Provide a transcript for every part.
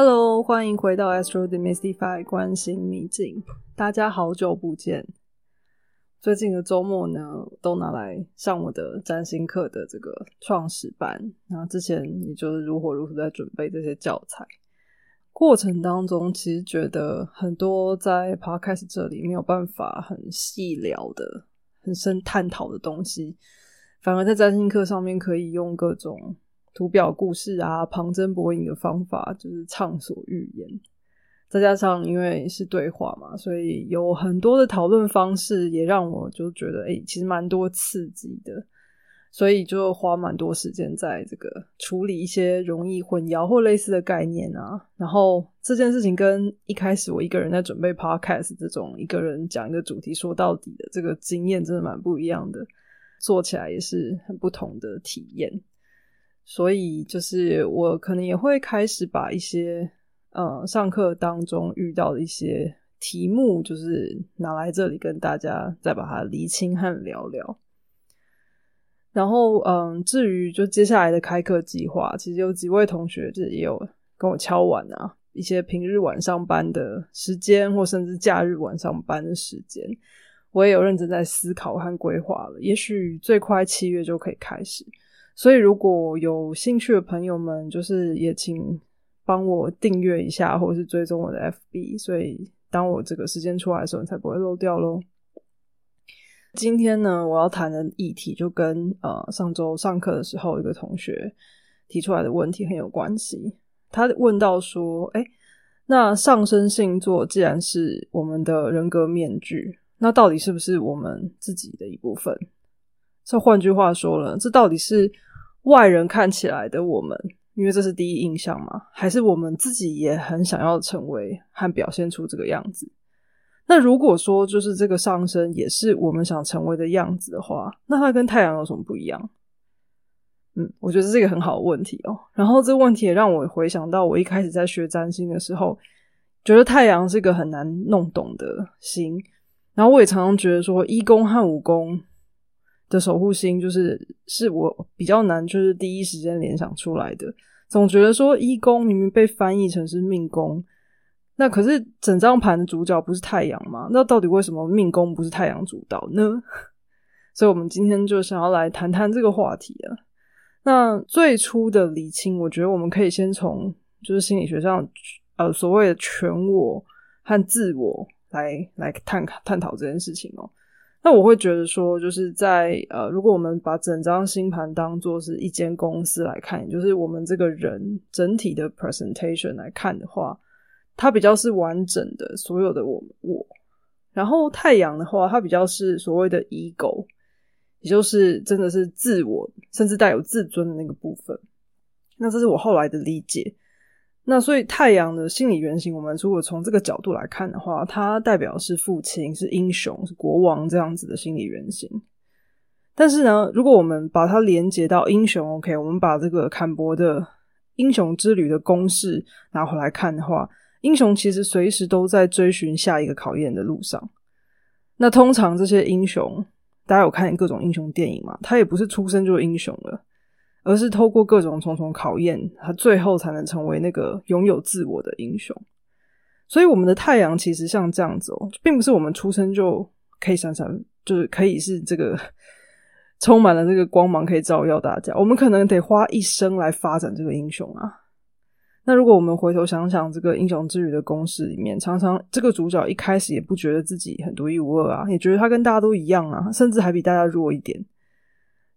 Hello，欢迎回到 Astro Demystify 关心秘境。大家好久不见。最近的周末呢，都拿来上我的占星课的这个创始班。那之前也就是如火如荼在准备这些教材。过程当中，其实觉得很多在 Podcast 这里没有办法很细聊的、很深探讨的东西，反而在占星课上面可以用各种。图表故事啊，旁征博引的方法就是畅所欲言。再加上因为是对话嘛，所以有很多的讨论方式，也让我就觉得，哎，其实蛮多刺激的。所以就花蛮多时间在这个处理一些容易混淆或类似的概念啊。然后这件事情跟一开始我一个人在准备 podcast 这种一个人讲一个主题说到底的这个经验，真的蛮不一样的。做起来也是很不同的体验。所以，就是我可能也会开始把一些呃上课当中遇到的一些题目，就是拿来这里跟大家再把它厘清和聊聊。然后，嗯，至于就接下来的开课计划，其实有几位同学就也有跟我敲完啊，一些平日晚上班的时间，或甚至假日晚上班的时间，我也有认真在思考和规划了。也许最快七月就可以开始。所以，如果有兴趣的朋友们，就是也请帮我订阅一下，或者是追踪我的 FB。所以，当我这个时间出来的时候，你才不会漏掉喽。今天呢，我要谈的议题就跟呃上周上课的时候一个同学提出来的问题很有关系。他问到说：“哎，那上升星座既然是我们的人格面具，那到底是不是我们自己的一部分？这换句话说了，这到底是？”外人看起来的我们，因为这是第一印象嘛，还是我们自己也很想要成为和表现出这个样子。那如果说就是这个上升也是我们想成为的样子的话，那它跟太阳有什么不一样？嗯，我觉得这是一个很好的问题哦。然后这个问题也让我回想到我一开始在学占星的时候，觉得太阳是一个很难弄懂的星。然后我也常常觉得说，一宫和五宫。的守护星就是是我比较难，就是第一时间联想出来的。总觉得说一宫明明被翻译成是命宫，那可是整张盘的主角不是太阳吗？那到底为什么命宫不是太阳主导呢？所以，我们今天就想要来谈谈这个话题啊。那最初的理清，我觉得我们可以先从就是心理学上呃所谓的全我和自我来来探探讨这件事情哦。那我会觉得说，就是在呃，如果我们把整张星盘当做是一间公司来看，就是我们这个人整体的 presentation 来看的话，它比较是完整的，所有的我我。然后太阳的话，它比较是所谓的 ego，也就是真的是自我，甚至带有自尊的那个部分。那这是我后来的理解。那所以太阳的心理原型，我们如果从这个角度来看的话，它代表是父亲、是英雄、是国王这样子的心理原型。但是呢，如果我们把它连接到英雄，OK，我们把这个坎伯的英雄之旅的公式拿回来看的话，英雄其实随时都在追寻下一个考验的路上。那通常这些英雄，大家有看各种英雄电影嘛？他也不是出生就是英雄了。而是透过各种重重考验，他最后才能成为那个拥有自我的英雄。所以，我们的太阳其实像这样子哦，并不是我们出生就可以闪闪，就是可以是这个 充满了这个光芒，可以照耀大家。我们可能得花一生来发展这个英雄啊。那如果我们回头想想这个英雄之旅的公式里面，常常这个主角一开始也不觉得自己很独一无二啊，也觉得他跟大家都一样啊，甚至还比大家弱一点。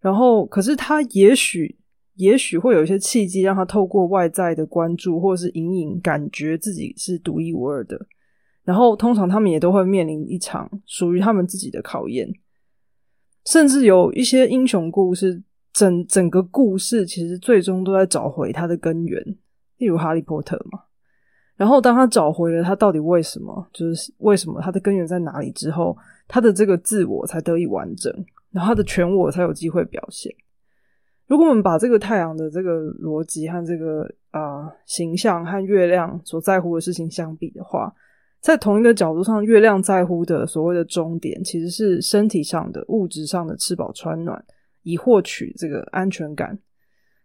然后，可是他也许。也许会有一些契机，让他透过外在的关注，或者是隐隐感觉自己是独一无二的。然后，通常他们也都会面临一场属于他们自己的考验。甚至有一些英雄故事，整整个故事其实最终都在找回他的根源，例如哈利波特嘛。然后，当他找回了他到底为什么，就是为什么他的根源在哪里之后，他的这个自我才得以完整，然后他的全我才有机会表现。如果我们把这个太阳的这个逻辑和这个啊形象和月亮所在乎的事情相比的话，在同一个角度上，月亮在乎的所谓的终点其实是身体上的物质上的吃饱穿暖，以获取这个安全感。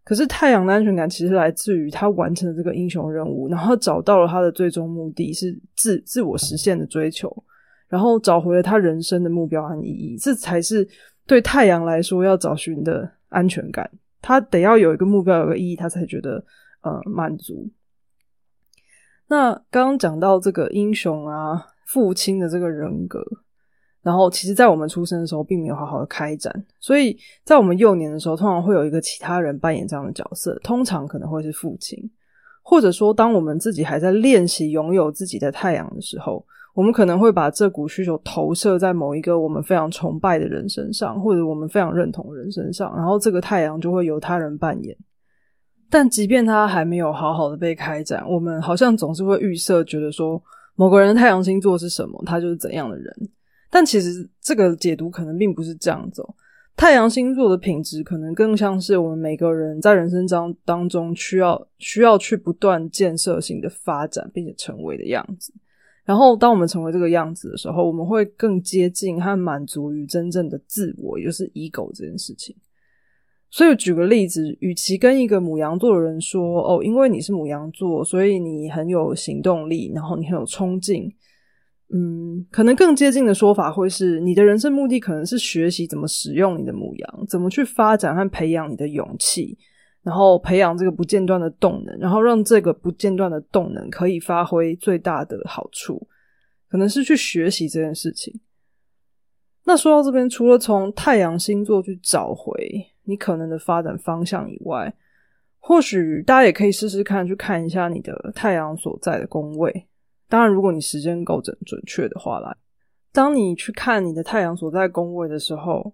可是太阳的安全感其实来自于他完成了这个英雄任务，然后找到了他的最终目的是自自我实现的追求，然后找回了他人生的目标和意义，这才是对太阳来说要找寻的安全感。他得要有一个目标，有个意义，他才觉得呃满足。那刚刚讲到这个英雄啊，父亲的这个人格。然后，其实，在我们出生的时候，并没有好好的开展，所以在我们幼年的时候，通常会有一个其他人扮演这样的角色，通常可能会是父亲，或者说，当我们自己还在练习拥有自己的太阳的时候，我们可能会把这股需求投射在某一个我们非常崇拜的人身上，或者我们非常认同的人身上，然后这个太阳就会由他人扮演。但即便他还没有好好的被开展，我们好像总是会预设，觉得说某个人的太阳星座是什么，他就是怎样的人。但其实这个解读可能并不是这样子。太阳星座的品质可能更像是我们每个人在人生当当中需要需要去不断建设性的发展，并且成为的样子。然后，当我们成为这个样子的时候，我们会更接近和满足于真正的自我，也就是 ego 这件事情。所以，举个例子，与其跟一个母羊座的人说：“哦，因为你是母羊座，所以你很有行动力，然后你很有冲劲。”嗯，可能更接近的说法会是，你的人生目的可能是学习怎么使用你的母羊，怎么去发展和培养你的勇气，然后培养这个不间断的动能，然后让这个不间断的动能可以发挥最大的好处，可能是去学习这件事情。那说到这边，除了从太阳星座去找回你可能的发展方向以外，或许大家也可以试试看，去看一下你的太阳所在的宫位。当然，如果你时间够准准确的话啦，当你去看你的太阳所在宫位的时候，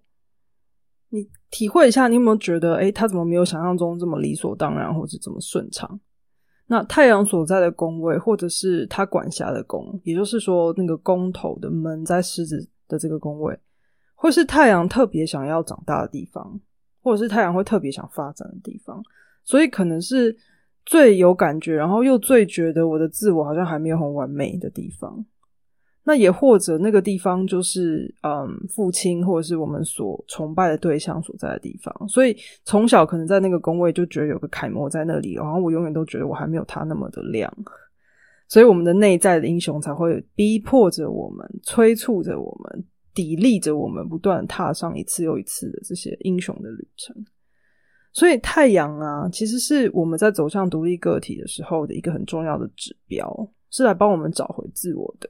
你体会一下，你有没有觉得，哎，他怎么没有想象中这么理所当然，或者这么顺畅？那太阳所在的宫位，或者是他管辖的宫，也就是说，那个宫头的门在狮子的这个宫位，会是太阳特别想要长大的地方，或者是太阳会特别想发展的地方，所以可能是。最有感觉，然后又最觉得我的自我好像还没有很完美的地方，那也或者那个地方就是嗯，父亲或者是我们所崇拜的对象所在的地方，所以从小可能在那个宫位就觉得有个楷模在那里，然后我永远都觉得我还没有他那么的亮，所以我们的内在的英雄才会逼迫着我们，催促着我们，砥砺着我们，不断踏上一次又一次的这些英雄的旅程。所以太阳啊，其实是我们在走向独立个体的时候的一个很重要的指标，是来帮我们找回自我的。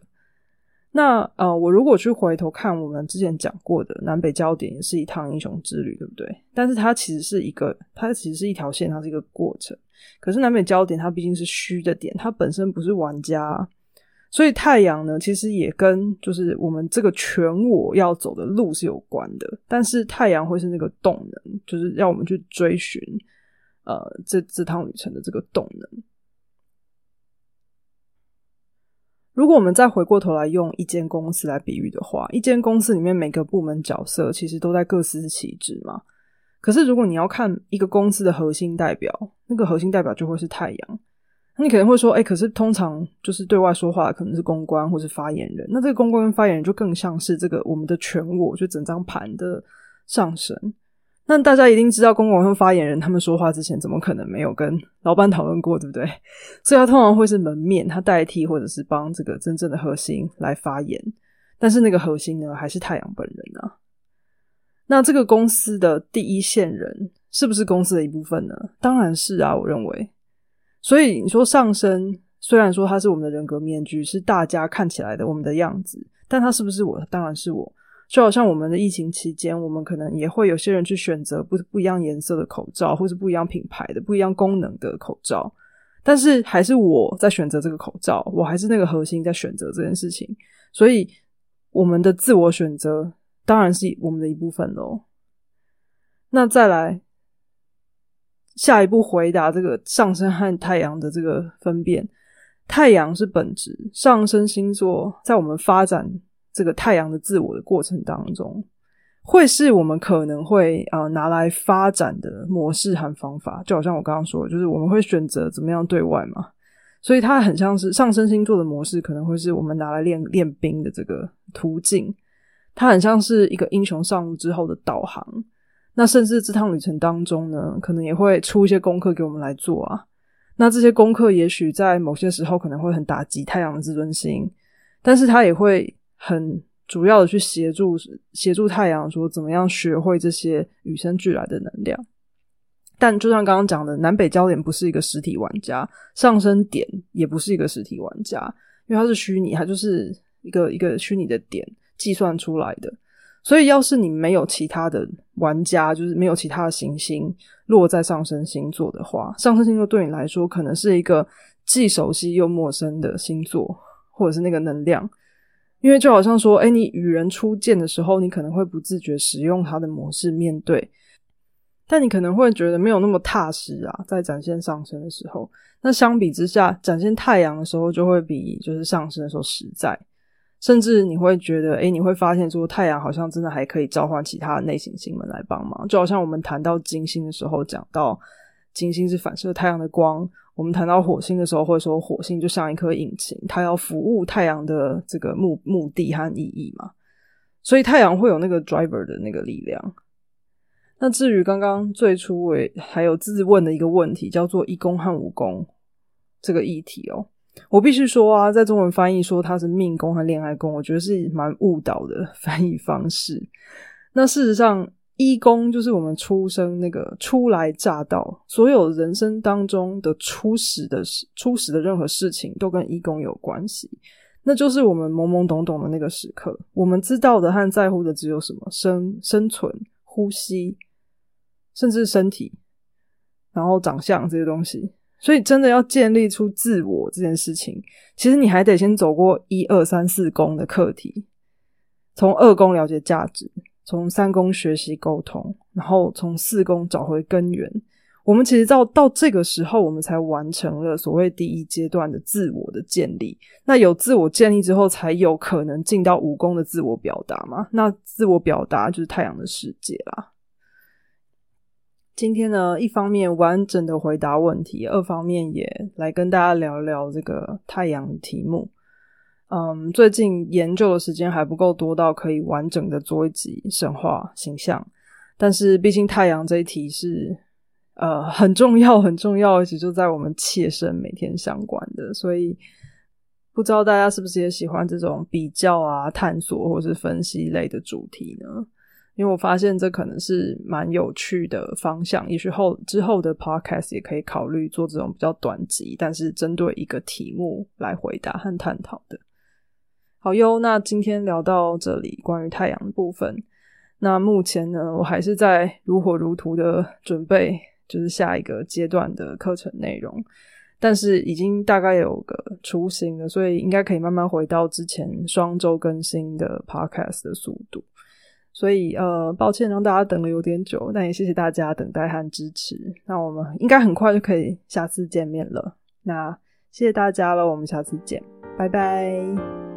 那呃，我如果去回头看我们之前讲过的南北焦点，也是一趟英雄之旅，对不对？但是它其实是一个，它其实是一条线，它是一个过程。可是南北焦点它毕竟是虚的点，它本身不是玩家。所以太阳呢，其实也跟就是我们这个全我要走的路是有关的。但是太阳会是那个动能，就是让我们去追寻呃这这趟旅程的这个动能。如果我们再回过头来用一间公司来比喻的话，一间公司里面每个部门角色其实都在各司其职嘛。可是如果你要看一个公司的核心代表，那个核心代表就会是太阳。你可能会说，哎，可是通常就是对外说话可能是公关或是发言人，那这个公关跟发言人就更像是这个我们的全我，就整张盘的上升。那大家一定知道，公关和发言人他们说话之前，怎么可能没有跟老板讨论过，对不对？所以他通常会是门面，他代替或者是帮这个真正的核心来发言。但是那个核心呢，还是太阳本人啊。那这个公司的第一线人是不是公司的一部分呢？当然是啊，我认为。所以你说上升，虽然说它是我们的人格面具，是大家看起来的我们的样子，但它是不是我？当然是我。就好像我们的疫情期间，我们可能也会有些人去选择不不一样颜色的口罩，或是不一样品牌的、不一样功能的口罩，但是还是我在选择这个口罩，我还是那个核心在选择这件事情。所以我们的自我选择当然是我们的一部分喽。那再来。下一步回答这个上升和太阳的这个分辨，太阳是本质，上升星座在我们发展这个太阳的自我的过程当中，会是我们可能会啊拿来发展的模式和方法，就好像我刚刚说，就是我们会选择怎么样对外嘛，所以它很像是上升星座的模式，可能会是我们拿来练练兵的这个途径，它很像是一个英雄上路之后的导航。那甚至这趟旅程当中呢，可能也会出一些功课给我们来做啊。那这些功课也许在某些时候可能会很打击太阳的自尊心，但是它也会很主要的去协助协助太阳说怎么样学会这些与生俱来的能量。但就像刚刚讲的，南北焦点不是一个实体玩家，上升点也不是一个实体玩家，因为它是虚拟，它就是一个一个虚拟的点计算出来的。所以，要是你没有其他的玩家，就是没有其他的行星落在上升星座的话，上升星座对你来说可能是一个既熟悉又陌生的星座，或者是那个能量。因为就好像说，哎，你与人初见的时候，你可能会不自觉使用它的模式面对，但你可能会觉得没有那么踏实啊，在展现上升的时候。那相比之下，展现太阳的时候，就会比就是上升的时候实在。甚至你会觉得，哎，你会发现说，太阳好像真的还可以召唤其他的内行星们来帮忙。就好像我们谈到金星的时候，讲到金星是反射太阳的光；我们谈到火星的时候，会说火星就像一颗引擎，它要服务太阳的这个目目的和意义嘛。所以太阳会有那个 driver 的那个力量。那至于刚刚最初为还有自问的一个问题，叫做一宫和五宫这个议题哦。我必须说啊，在中文翻译说它是命宫和恋爱宫，我觉得是蛮误导的翻译方式。那事实上，一宫就是我们出生那个初来乍到，所有人生当中的初始的、初始的任何事情都跟一宫有关系。那就是我们懵懵懂懂的那个时刻，我们知道的和在乎的只有什么生、生存、呼吸，甚至身体，然后长相这些东西。所以，真的要建立出自我这件事情，其实你还得先走过一二三四宫的课题，从二宫了解价值，从三宫学习沟通，然后从四宫找回根源。我们其实到到这个时候，我们才完成了所谓第一阶段的自我的建立。那有自我建立之后，才有可能进到五宫的自我表达嘛？那自我表达就是太阳的世界啦。今天呢，一方面完整的回答问题，二方面也来跟大家聊聊这个太阳题目。嗯，最近研究的时间还不够多到可以完整的做一集神话形象，但是毕竟太阳这一题是呃很重要很重要，而且就在我们切身每天相关的，所以不知道大家是不是也喜欢这种比较啊、探索或是分析类的主题呢？因为我发现这可能是蛮有趣的方向，也许后之后的 podcast 也可以考虑做这种比较短集，但是针对一个题目来回答和探讨的。好哟，那今天聊到这里，关于太阳的部分。那目前呢，我还是在如火如荼的准备，就是下一个阶段的课程内容，但是已经大概有个雏形了，所以应该可以慢慢回到之前双周更新的 podcast 的速度。所以，呃，抱歉让大家等了有点久，但也谢谢大家等待和支持。那我们应该很快就可以下次见面了。那谢谢大家了，我们下次见，拜拜。